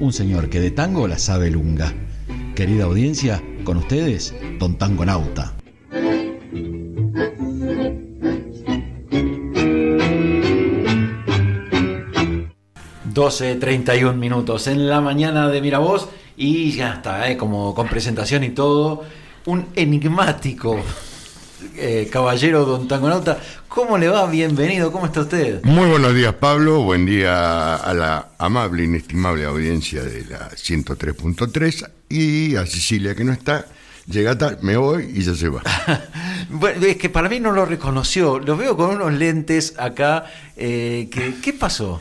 un señor que de tango la sabe lunga. Querida audiencia, con ustedes, Don Tango Nauta. ...12.31 minutos en la mañana de Miravoz... ...y ya está, ¿eh? como con presentación y todo... ...un enigmático eh, caballero Don Tangonauta. ¿Cómo le va? Bienvenido, ¿cómo está usted? Muy buenos días, Pablo. Buen día a la amable, inestimable audiencia de la 103.3 y a Cecilia, que no está. Llega tal, me voy y ya se va. bueno, es que para mí no lo reconoció. Lo veo con unos lentes acá. Eh, ¿Qué pasó?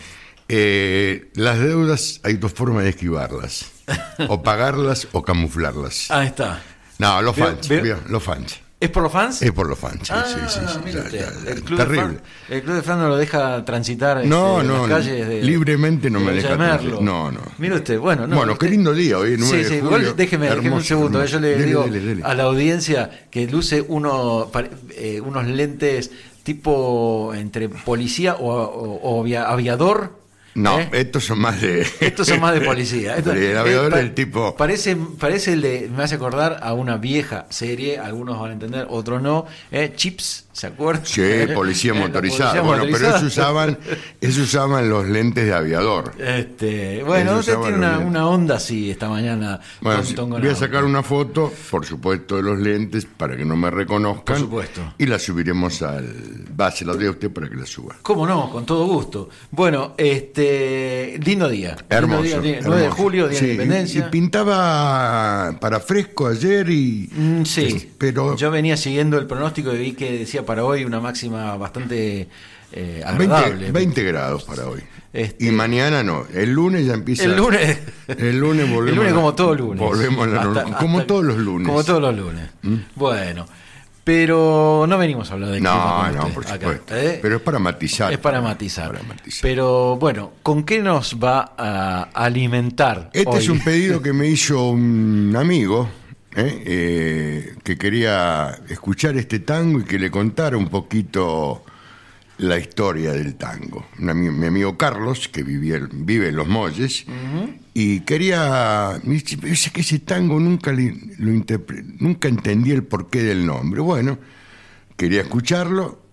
Eh, las deudas hay dos formas de esquivarlas. o pagarlas o camuflarlas. Ahí está. No, los fans. Los fans. ¿Es por los fans? Es por los fans, sí, sí, sí. el, club terrible. De el club de fans no lo deja transitar no, este, no, las calles de, libremente no me deja transitar. No, no. Mire usted, bueno. No, bueno, qué lindo día hoy, 9 sí, sí, julio, déjeme, déjeme, un segundo. Yo le digo a la audiencia que luce uno, eh, unos lentes tipo entre policía o, o, o aviador no, ¿Eh? estos son más de. Estos son más de policía. el aviador es el tipo. Parece, parece el de. Me hace acordar a una vieja serie, algunos van a entender, otros no. ¿eh? Chips ¿Se acuerdan? Sí, policía motorizada. bueno, pero eso usaban, eso usaban los lentes de aviador. Este, bueno, usted tiene una, onda así esta mañana. Bueno, voy a sacar una foto, por supuesto, de los lentes para que no me reconozcan. Por supuesto. Y la subiremos al. Va, se la doy a usted para que la suba. ¿Cómo no? Con todo gusto. Bueno, este. Lindo día. Hermoso. Lindo día, 9 de julio, Día de Independencia. Y, pintaba para fresco ayer y. Mm, sí. Pero. Yo venía siguiendo el pronóstico y vi que decía para hoy una máxima bastante eh, agradable. 20, grados para hoy. Este, y mañana no, el lunes ya empieza. El lunes. El lunes volvemos. El lunes como todo lunes. Volvemos como todos los lunes. Como todos los lunes. ¿Mm? Bueno. Pero no venimos a hablar de No, no, por supuesto. ¿eh? Pero es para matizar. Es para matizar. Pero bueno, ¿con qué nos va a alimentar? Este es un pedido que me hizo un amigo, ¿eh? Eh, que quería escuchar este tango y que le contara un poquito la historia del tango. mi amigo Carlos, que vivía, vive en Los Molles, y quería... Dice que ese tango nunca, lo nunca entendí el porqué del nombre. Bueno, quería escucharlo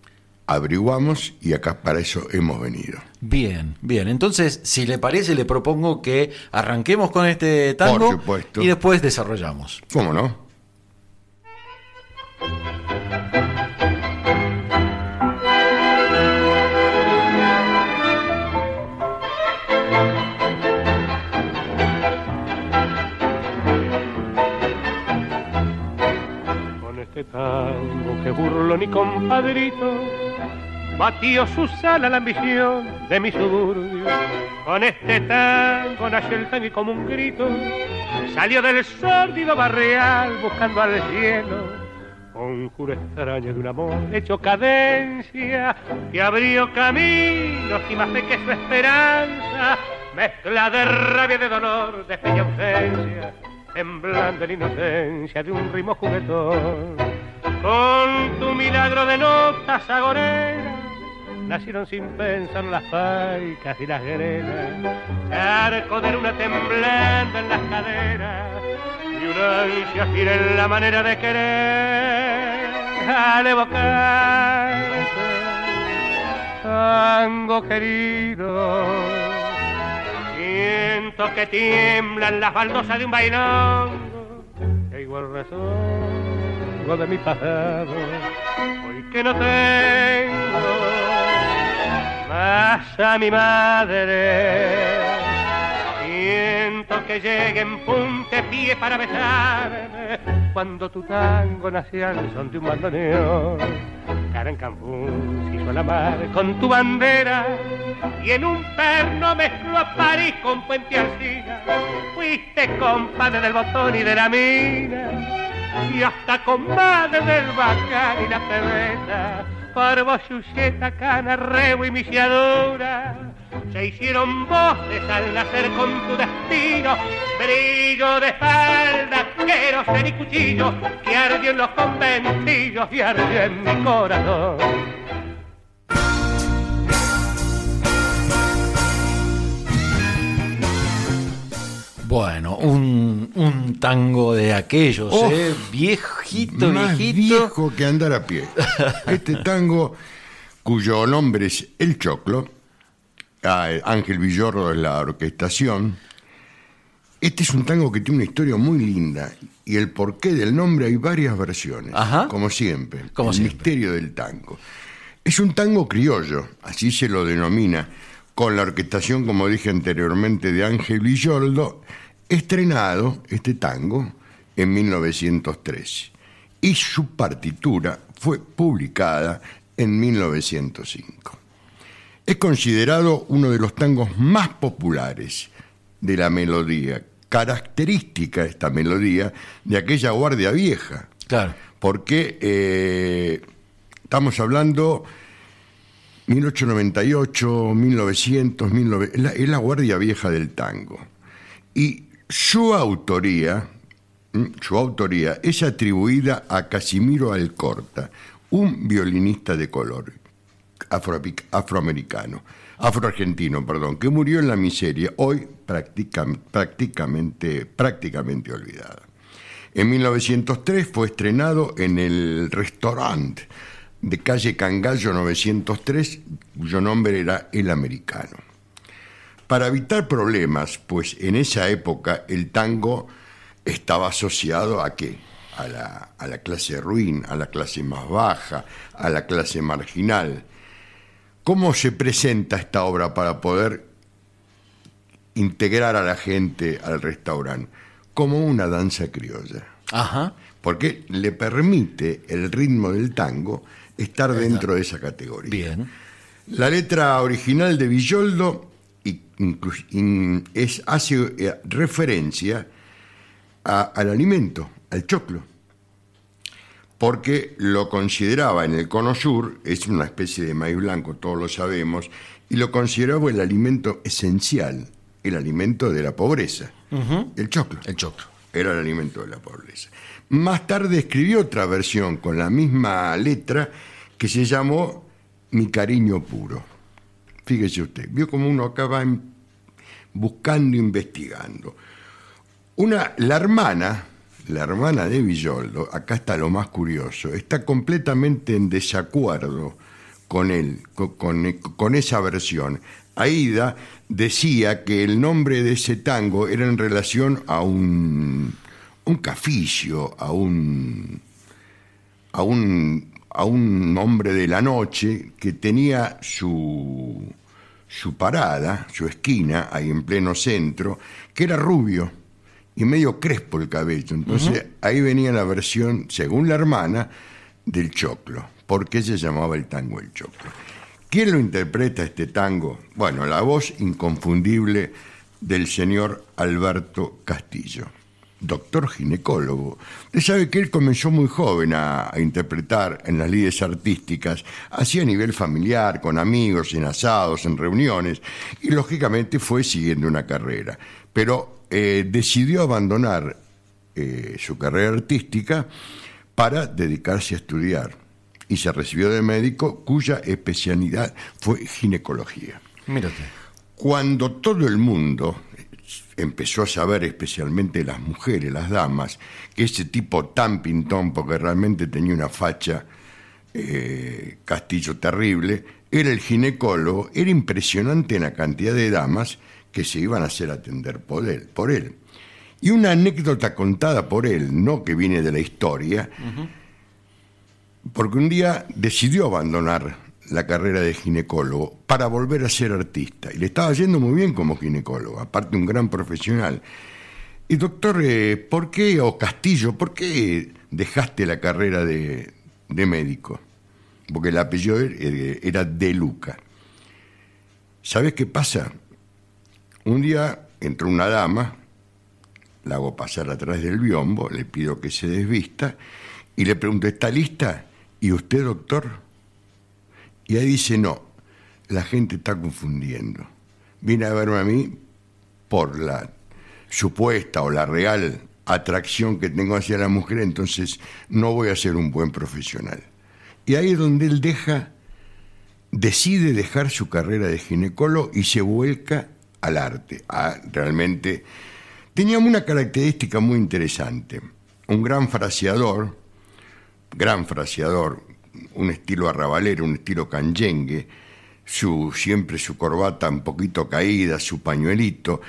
averiguamos y acá para eso hemos venido. Bien, bien. Entonces, si le parece, le propongo que arranquemos con este tango y después desarrollamos. ¿Cómo no? Compadrito batió su sala la ambición de mi suburbio. Con este tango nació el tango y como un grito salió del sórdido barrial buscando al cielo. Conjuro extraño de un amor hecho cadencia que abrió caminos y más fe que su esperanza, mezcla de rabia, de dolor, de fe y ausencia, temblando en inocencia de un ritmo juguetón. Milagro de notas agoreras nacieron sin pensar las paicas y las grenas, charco de luna temblando en las caderas y una ansia fiera en la manera de querer al evocar tango querido. Siento que tiemblan las baldosas de un bailongo, que igual razón de mi pasado, hoy que no tengo a mi madre. Siento que llegue en punte pie para besarme cuando tu tango nació al son de un bandoneón. Cara en Cancún se hizo la mar con tu bandera y en un perno mezcló a París con Puente Alcina. Fuiste compadre del botón y de la mina y hasta comadre del bacán y la pebeta Parvo, Chucheta, Cana, Rebo y Misiadura se hicieron voces al nacer con tu destino, brillo de espalda, ser y cuchillo, que ardió en los conventillos y ardió en mi corazón. Bueno, un, un tango de aquellos, Oh, ¿eh? Viejito, Más viejito. viejo que andar a pie. Este tango, cuyo nombre es El Choclo, ah, Ángel Villordo es la orquestación. Este es un tango que tiene una historia muy linda y el porqué del nombre hay varias versiones, Ajá. como siempre. Como el siempre. misterio del tango. Es un tango criollo, así se lo denomina, con la orquestación, como dije anteriormente, de Ángel Villoldo, estrenado este tango en 1913 y su partitura fue publicada en 1905. Es considerado uno de los tangos más populares de la melodía, característica esta melodía de aquella guardia vieja, Claro. porque eh, estamos hablando 1898, 1900, 1900, es la, es la guardia vieja del tango. Y su autoría, ¿m? su autoría es atribuida a Casimiro Alcorta, un violinista de color afroapi- afroamericano, afroargentino, perdón, que murió en la miseria, hoy práctica- prácticamente, prácticamente olvidada. En 1903 fue estrenado en el restaurante de calle Cangallo 903, cuyo nombre era El Americano. Para evitar problemas, pues en esa época el tango estaba asociado a qué? A la, a la clase ruin, a la clase más baja, a la clase marginal. ¿Cómo se presenta esta obra para poder integrar a la gente al restaurante? Como una danza criolla Ajá. porque le permite el ritmo del tango estar dentro de esa categoría. Bien. La letra original de Villoldo in- es, hace eh, referencia a- al alimento, al choclo, porque lo consideraba en el cono sur, es una especie de maíz blanco, todos lo sabemos, y lo consideraba el alimento esencial, el alimento de la pobreza, el choclo El choclo. era el alimento de la pobreza. Más tarde escribió otra versión con la misma letra que se llamó Mi cariño puro. Fíjese usted, vio como uno acaba en- buscando, investigando. Una, la hermana, la hermana de Villoldo, acá está lo más curioso, está completamente en desacuerdo con él, co- con, con esa versión. Aida decía que el nombre de ese tango era en relación a un, un caficio, a un, a un, a un hombre de la noche que tenía su, su parada, su esquina, ahí en pleno centro, que era rubio y medio crespo el cabello. Entonces ahí venía la versión, según la hermana, del choclo. ¿Por qué se llamaba el tango el choclo? ¿Quién lo interpreta este tango? Bueno, la voz inconfundible del señor Alberto Castillo, doctor ginecólogo. Usted sabe que él comenzó muy joven a, a interpretar en las lides artísticas, así a nivel familiar, con amigos, en asados, en reuniones, y lógicamente fue siguiendo una carrera. Pero eh, decidió abandonar eh, su carrera artística para dedicarse a estudiar y se recibió de médico cuya especialidad fue ginecología. Mírate. Cuando todo el mundo empezó a saber, especialmente las mujeres, las damas, que ese tipo tan pintón, porque realmente tenía una facha eh, castillo terrible, era el ginecólogo, era impresionante en la cantidad de damas que se iban a hacer atender por él. Por él. Y una anécdota contada por él, no que viene de la historia, porque un día decidió abandonar la carrera de ginecólogo para volver a ser artista. Y le estaba yendo muy bien como ginecólogo, aparte un gran profesional. Y doctor, eh, ¿por qué, o Castillo, por qué dejaste la carrera de, de médico? Porque el apellido eh, era De Luca. ¿Sabes qué pasa? Un día entró una dama, la hago pasar atrás del biombo, le pido que se desvista y le pregunto, ¿está lista? ¿Y usted, doctor? Y ahí dice, no, la gente está confundiendo. Viene a verme a mí por la supuesta o la real atracción que tengo hacia la mujer, entonces no voy a ser un buen profesional. Y ahí es donde él deja, decide dejar su carrera de ginecólogo y se vuelca al arte, a realmente Tenía una característica muy interesante. Un gran fraseador, gran fraseador, un estilo arrabalero, un estilo canyengue, su, siempre su corbata un poquito caída, su pañuelito,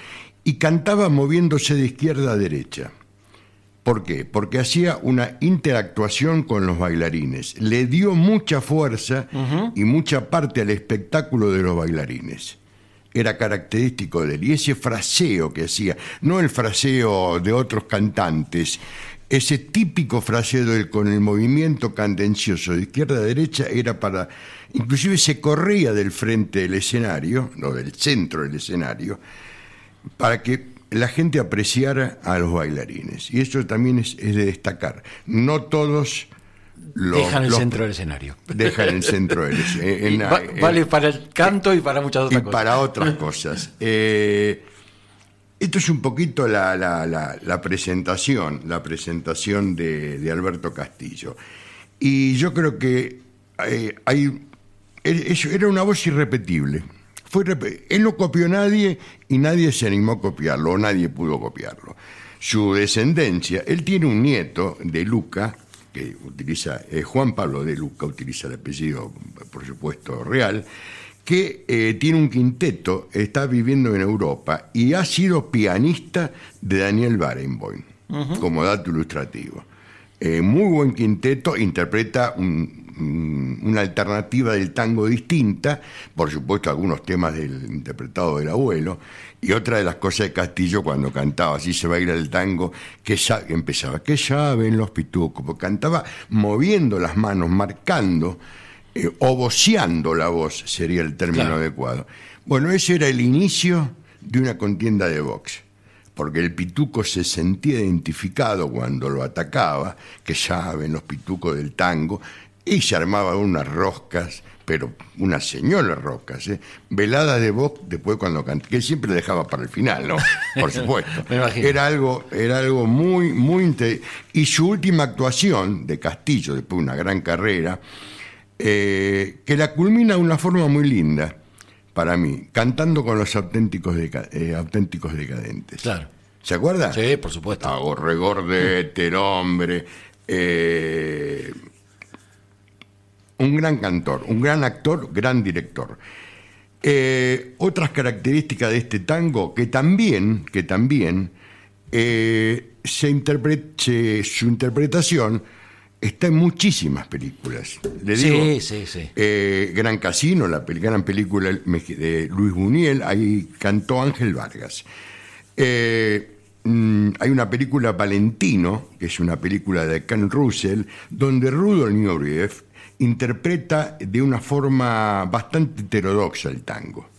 y cantaba moviéndose de izquierda a derecha. ¿Por qué? Porque hacía una interactuación con los bailarines. Le dio mucha fuerza y mucha parte al espectáculo de los bailarines. Era característico de él. Y ese fraseo que hacía, no el fraseo de otros cantantes, ese típico fraseo con el movimiento candencioso de izquierda a derecha era para, inclusive se corría del frente del escenario, no del centro del escenario, para que la gente apreciara a los bailarines. Y eso también es, es de destacar. No todos los, Dejan el los- centro del escenario. Dejan el centro del escenario. Y va- vale para el canto y para muchas y otras cosas. para otras cosas. Eh, esto es un poquito la, la- presentación, la presentación de, Alberto Castillo. Y yo creo que eh, hay, era una voz irrepetible. Fue él no copió a nadie y nadie se animó a copiarlo, o nadie pudo copiarlo. Su descendencia, él tiene un nieto de Luca, que utiliza, eh, Juan Pablo de Luca, utiliza el apellido, por supuesto, real, que eh, tiene un quinteto, está viviendo en Europa y ha sido pianista de Daniel Barenboim, como dato ilustrativo. Eh, muy buen quinteto, interpreta un- un- una alternativa del tango distinta, por supuesto algunos temas del interpretado del abuelo, y otra de las cosas de Castillo cuando cantaba Así se baila el tango, que empezaba, que saben los pitucos, porque cantaba moviendo las manos, marcando, eh, la voz, sería el término Claro. adecuado. Bueno, ese era el inicio de una contienda de box porque el pituco se sentía identificado cuando lo atacaba, que saben los pitucos del tango, y se armaban unas roscas, pero unas señoras roscas, ¿eh? veladas de voz después cuando cantaba, que siempre dejaba para el final, ¿no? Por supuesto. Me imagino. Era algo, era algo muy, muy Y su última actuación de Castillo, después de una gran carrera, eh, que la culmina de una forma muy linda para mí, cantando con los auténticos, deca- eh, auténticos decadentes. Claro. ¿Se acuerda? Sí, por supuesto. Hago regordete, el hombre. eh, un gran cantor, un gran actor, gran director. Eh, otras características de este tango que también, que también eh, se interpre- se- su interpretación está en muchísimas películas. Le Sí, digo, sí, sí. eh, Gran Casino, la pel- gran película de Luis Buñuel, ahí cantó Ángel Vargas. Eh, mm, hay una película Valentino, que es una película de Ken Russell, donde Rudolf Nureyev interpreta de una forma bastante heterodoxa el tango.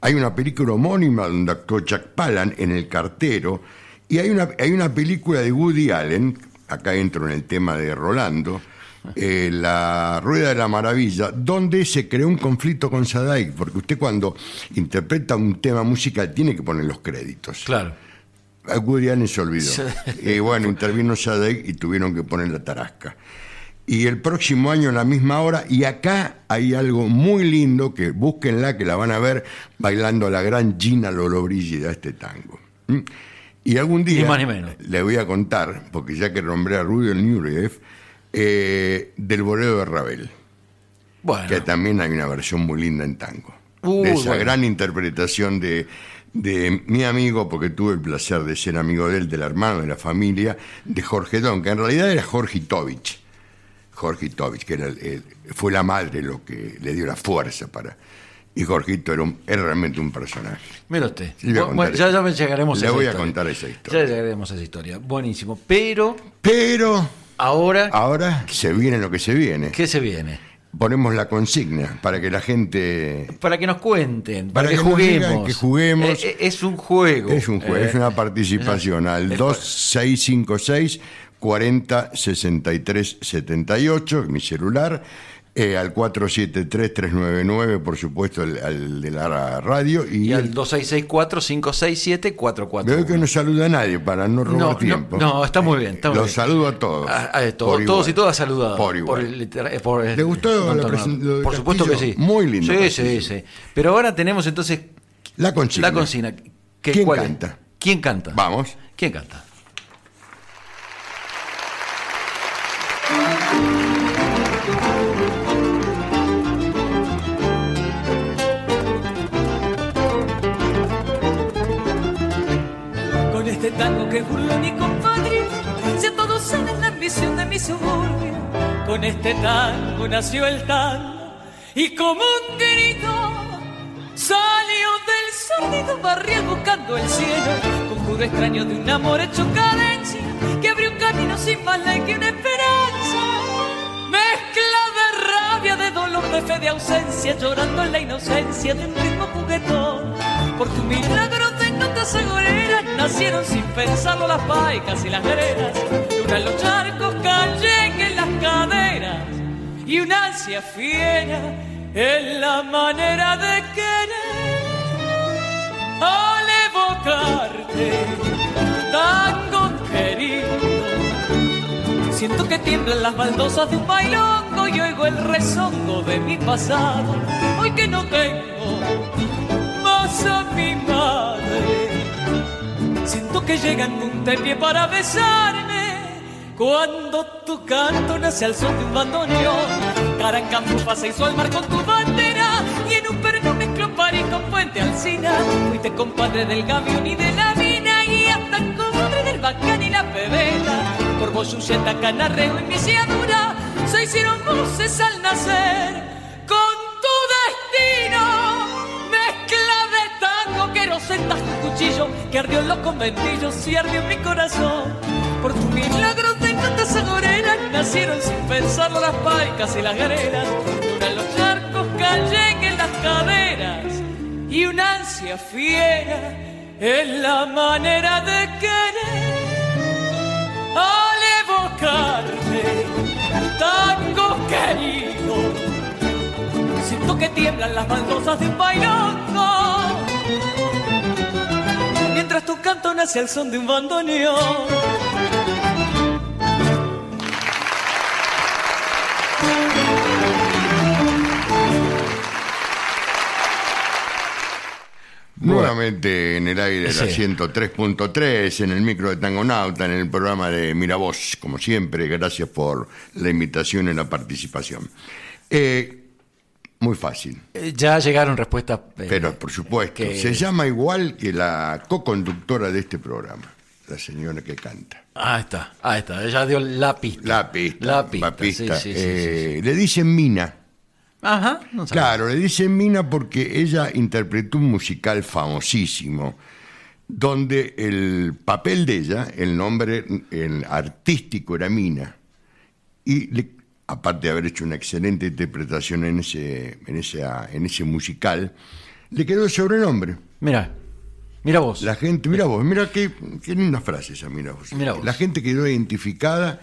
Hay una película homónima donde actuó Jack Palance en El cartero, y hay una, hay una película de Woody Allen, acá entro en el tema de Rolando, eh, La Rueda de la Maravilla, donde se creó un conflicto con Sadaic, porque usted cuando interpreta un tema musical tiene que poner los créditos. Claro. A Woody Allen se olvidó. Y bueno, intervino Sadek y tuvieron que poner la tarasca. Y el próximo año, a la misma hora, y acá hay algo muy lindo que búsquenla, que la van a ver bailando a la gran Gina Lollobrigida este tango. ¿Mm? Y algún día más menos. le voy a contar, porque ya que nombré a Rudolf Nureyev, eh, del bolero de Ravel Bueno. que también hay una versión muy linda en tango. De esa bueno. gran interpretación de, de mi amigo, porque tuve el placer de ser amigo de él, del hermano de la familia, de Jorge Don, que en realidad era Jorge Tovich. Jorge Tovich, que era el- el- fue la madre lo que le dio la fuerza para. Y Jorgito era, un- era realmente un personaje. Mira usted. A Bueno, ya, llegaremos a Le voy a historia. contar esa historia. Ya llegaremos a esa historia. Buenísimo. Pero Pero ahora, ahora se viene lo que se viene. ¿qué se viene? Ponemos la consigna para que la gente Para que nos cuenten, Para para, que, juguemos. que juguemos. Eh, eh, es un juego. Es un juego, Eh, es una participación al es- 2656 40 63 78, mi celular, eh, al 473 399, por supuesto, al, al de la radio. Y, Y al el- 2664-567-441. veo que no saluda a nadie para no robar No, tiempo. no, está muy bien, está muy Los bien. saludo a todos. Todo- por todos igual. y todas saludados. Por igual. el eh, por el- ¿Le gustó don la Por supuesto que sí. Muy lindo Sí, sí, sí. Pero ahora tenemos entonces La consigna. la consigna. ¿Quién ¿cuál es? canta? ¿Quién canta? Vamos. ¿Quién canta? Tango que burló mi compadre, si todos saben la ambición de mi suburbio. Con este tango nació el tango y como un grito salió del sórdido barrio buscando el cielo. Conjuro extraño de un amor hecho cadencia que abrió un camino sin más ley que una esperanza. Mezcla de rabia, de dolor, de fe, de ausencia, llorando en la inocencia de un ritmo juguetón. Por tu milagro notas agoreras nacieron sin pensarlo las paicas y las veredas. Duran los charcos, callen en las caderas y una ansia fiera en la manera de querer. Al evocarte, tango querido, siento que tiemblan las baldosas de un bailongo y oigo el rezongo de mi pasado. Hoy que no tengo más a mi madre, siento que llegan un pie para besarme. Cuando tu canto nace al son de un bandoneón Carancampo pasa y al mar con tu bandera Y en un perno mezclo París con Puente Alcina. Fuiste compadre del gavión y de la mina Y hasta comadre del bacán y la pebeta. Por Boyulleta, Canarreo y Misiadura Se hicieron voces al nacer que ardió en los conventillos y ardió en mi corazón. Por tu milagro de notas agoreras Nacieron sin pensarlo las paicas y las guerreras Duran los charcos, callen en las caderas Y una ansia fiera en la manera de querer Al evocarte, tango querido Siento que tiemblan las baldosas de un bailongo Mientras tu canto nace al son de un bandoneón. Nuevamente en el aire la 103.3, en el micro de Tangonauta, en el programa de Miravoz, como siempre, gracias por la invitación y la participación. Eh, muy fácil. Eh, ya llegaron respuestas. eh, Pero por supuesto, que... se llama igual que la co-conductora de este programa, la señora que canta. Ah, está, ah, está, ella dio la pista. La pista. La pista, la pista. Sí, sí, eh, sí, le dicen Mina. Ajá, no Claro, le dicen Mina porque ella interpretó un musical famosísimo donde el papel de ella, el nombre el artístico era Mina. Y le, aparte de haber hecho una excelente interpretación en ese, en ese, en ese musical, le quedó el sobrenombre. Mira, mira vos. La gente, mira vos, mira qué, qué linda frase esa, mira vos. Mira vos. La gente quedó identificada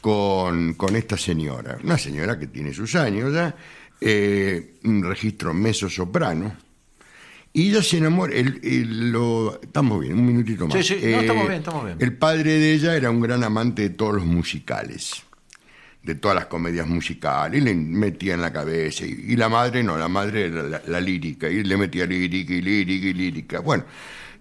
con, con esta señora, una señora que tiene sus años ya, eh, un registro meso soprano. Y ella se enamora, el, el, lo, estamos bien, un minutito más. Sí, sí, no, estamos bien, estamos bien. El padre de ella era un gran amante de todos los musicales, de todas las comedias musicales, y le metía en la cabeza. Y, la madre no, la madre era la, lírica, y le metía lírica y lírica y lírica. Bueno,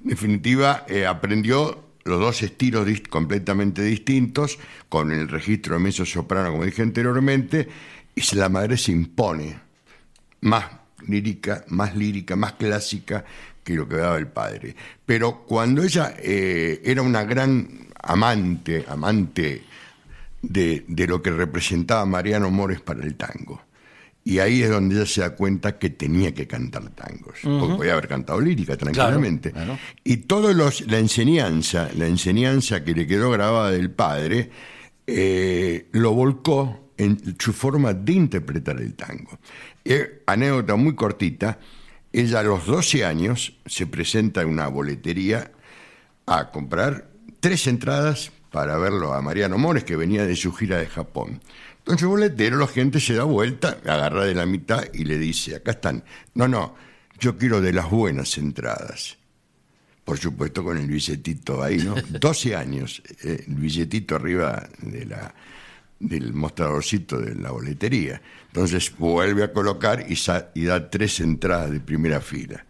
en definitiva, eh, aprendió los dos estilos completamente distintos, con el registro de meso soprano, como dije anteriormente, y la madre se impone más lírica, más lírica, más clásica que lo que daba el padre. Pero cuando ella eh, era una gran amante, amante de, de, lo que representaba Mariano Mores para el tango. Y ahí es donde ella se da cuenta que tenía que cantar tangos, uh -huh. porque podía haber cantado lírica tranquilamente. Claro, claro. Y toda la enseñanza, la enseñanza que le quedó grabada del padre, eh, lo volcó en su forma de interpretar el tango. Eh, anécdota muy cortita, ella a los 12 años se presenta en una boletería a comprar tres entradas para verlo a Mariano Mores, que venía de su gira de Japón. Entonces el boletero, la gente se da vuelta, agarra de la mitad y le dice, acá están, no, no, yo quiero de las buenas entradas. Por supuesto con el billetito ahí, ¿no? 12 años, eh, el billetito arriba de la, del mostradorcito de la boletería. Entonces vuelve a colocar y, y, da tres entradas de primera fila.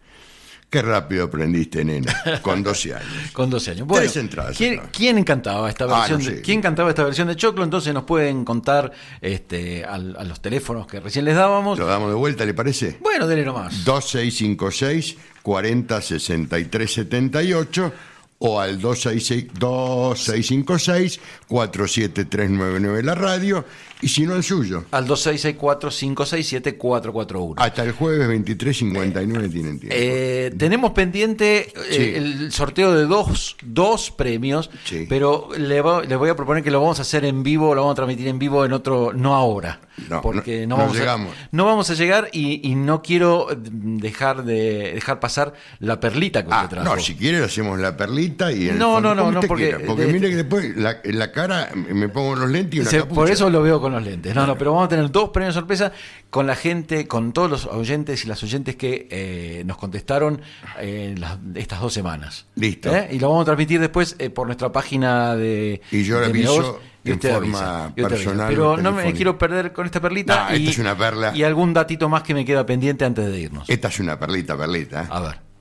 Qué rápido aprendiste, nena, con 12 años. Con 12 años. Tres entradas ¿quién, quién cantaba esta Ah, versión? no de. ¿Quién cantaba esta versión de Choclo? Entonces nos pueden contar este, al- a, los teléfonos que recién les dábamos. Lo damos de vuelta, ¿le parece? Bueno, dele nomás. 2656 40 63 78 o al 266 2656 47399 la radio y si no el suyo. Al 2664-567-441. Hasta el jueves 2359 tienen tiempo. Eh, tenemos pendiente eh, Sí. el sorteo de dos, dos premios, Sí. pero le, va- le voy a proponer que lo vamos a hacer en vivo, lo vamos a transmitir en vivo en otro, no ahora, No, porque no- no, no vamos, llegamos. A, no vamos a llegar y, y no quiero dejar de dejar pasar la perlita que usted Ah, trajo. no, si quiere hacemos la perlita y el No, fondo, no, no, no, porque- quiera, porque de- mire que después la, la cara me pongo los lentes y una Se- por eso lo veo con los lentes. No, no, pero vamos a tener dos premios sorpresa con la gente, con todos los oyentes y las oyentes que eh, nos contestaron eh, las- estas dos semanas. Listo. ¿Eh? Y lo vamos a transmitir después eh, por nuestra página de. Y yo de aviso en forma avisa, personal Pero no me quiero perder con esta perlita. No, y, esta es una perla. Y algún datito más que me queda pendiente antes de irnos. Esta es una perlita, perlita. A ver.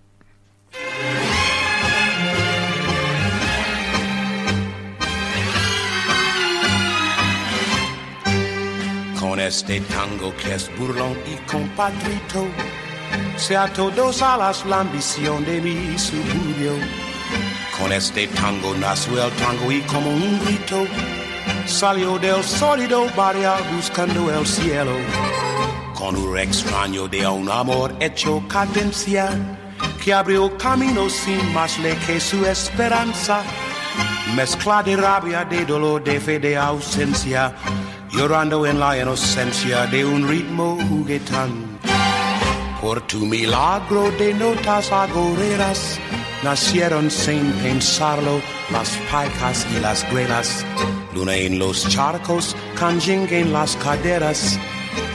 Con este tango que es burlón y compadrito, sea todos alas la ambición de mi suburbio. Con este tango nació el tango y como un grito, salió del sólido barrio buscando el cielo. Con un extraño de un amor hecho cadencia, que abrió camino sin más ley que su esperanza. Mezcla de rabia, de dolor, de fe, de ausencia, llorando en la inocencia de un ritmo juguetón. Por tu milagro de notas agoreras, nacieron sin pensarlo las paicas y las grelas. Luna en los charcos, canjing en las caderas,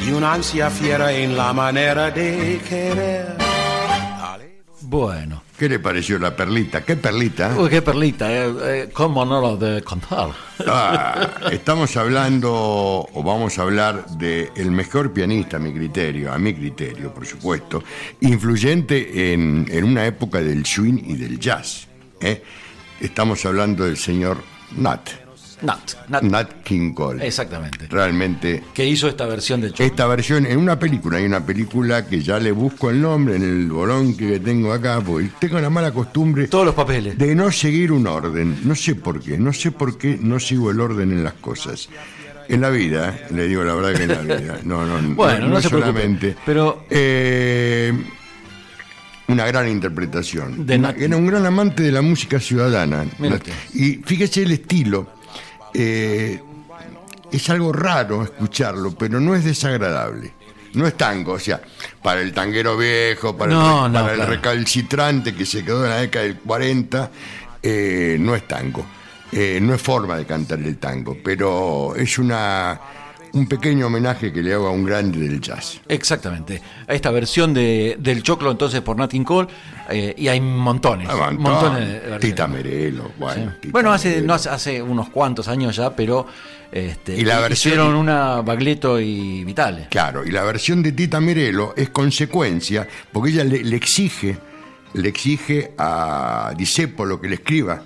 y una ansia fiera en la manera de querer. Bueno. ¿Qué le pareció la perlita? ¿Qué perlita? Uy, qué perlita, eh, eh, cómo no lo de contar. Ah, estamos hablando, o vamos a hablar de el mejor pianista, a mi criterio, a mi criterio, por supuesto, influyente en, en una época del swing y del jazz. ¿eh? Estamos hablando del señor Nat, Nat, Nat. Nat King Cole. Exactamente. Realmente Que hizo esta versión de Choclo. esta versión en una película, hay una película que ya le busco el nombre en el bolón que tengo acá, porque tengo la mala costumbre Todos los papeles. de no seguir un orden. No sé por qué, no sé por qué no sigo el orden en las cosas. En la vida, eh, le digo la verdad que en la vida. No, no, Bueno, no se preocupe, solamente. pero- Eh, una gran interpretación. De Una- era un gran amante de la música ciudadana. Mira Nat- usted. Y fíjese el estilo. Eh, es algo raro escucharlo, pero no es desagradable. No es tango, o sea, para el tanguero viejo, para, No, el, no, para el claro. recalcitrante que se quedó en la década del 40, eh, no es tango. Eh, no es forma de cantar el tango, pero es una un pequeño homenaje que le hago a un grande del jazz. Exactamente. A esta versión de, del Choclo entonces por Nat King Cole eh, y hay montones. Ah, montón. montones de. Tita Merelo, bueno. Sí. Tita Bueno, hace, Merelo. no hace, unos cuantos años ya, pero este, Y la versión- hicieron una Bagleto y Vitale. Claro, y la versión de Tita Merelo es consecuencia, porque ella le, le exige, le exige a Disépolo que le escriba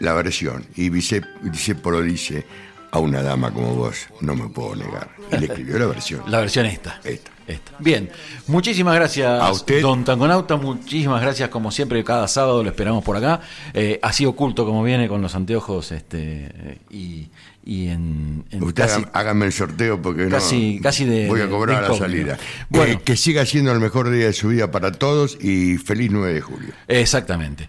la versión. Y Disé- Disépolo dice, a una dama como vos no me puedo negar. Y le escribió la versión. La versión esta. Esta. Esta. Bien, muchísimas gracias, A usted. don Tangonauta. Muchísimas gracias, como siempre, cada sábado lo esperamos por acá. Eh, así oculto como viene con los anteojos este, eh, y, y en, en Usted casi- hágame el sorteo porque no- casi- casi de- voy a cobrar a la salida. Bueno. Eh, que siga siendo el mejor día de su vida para todos y feliz 9 de julio. Exactamente.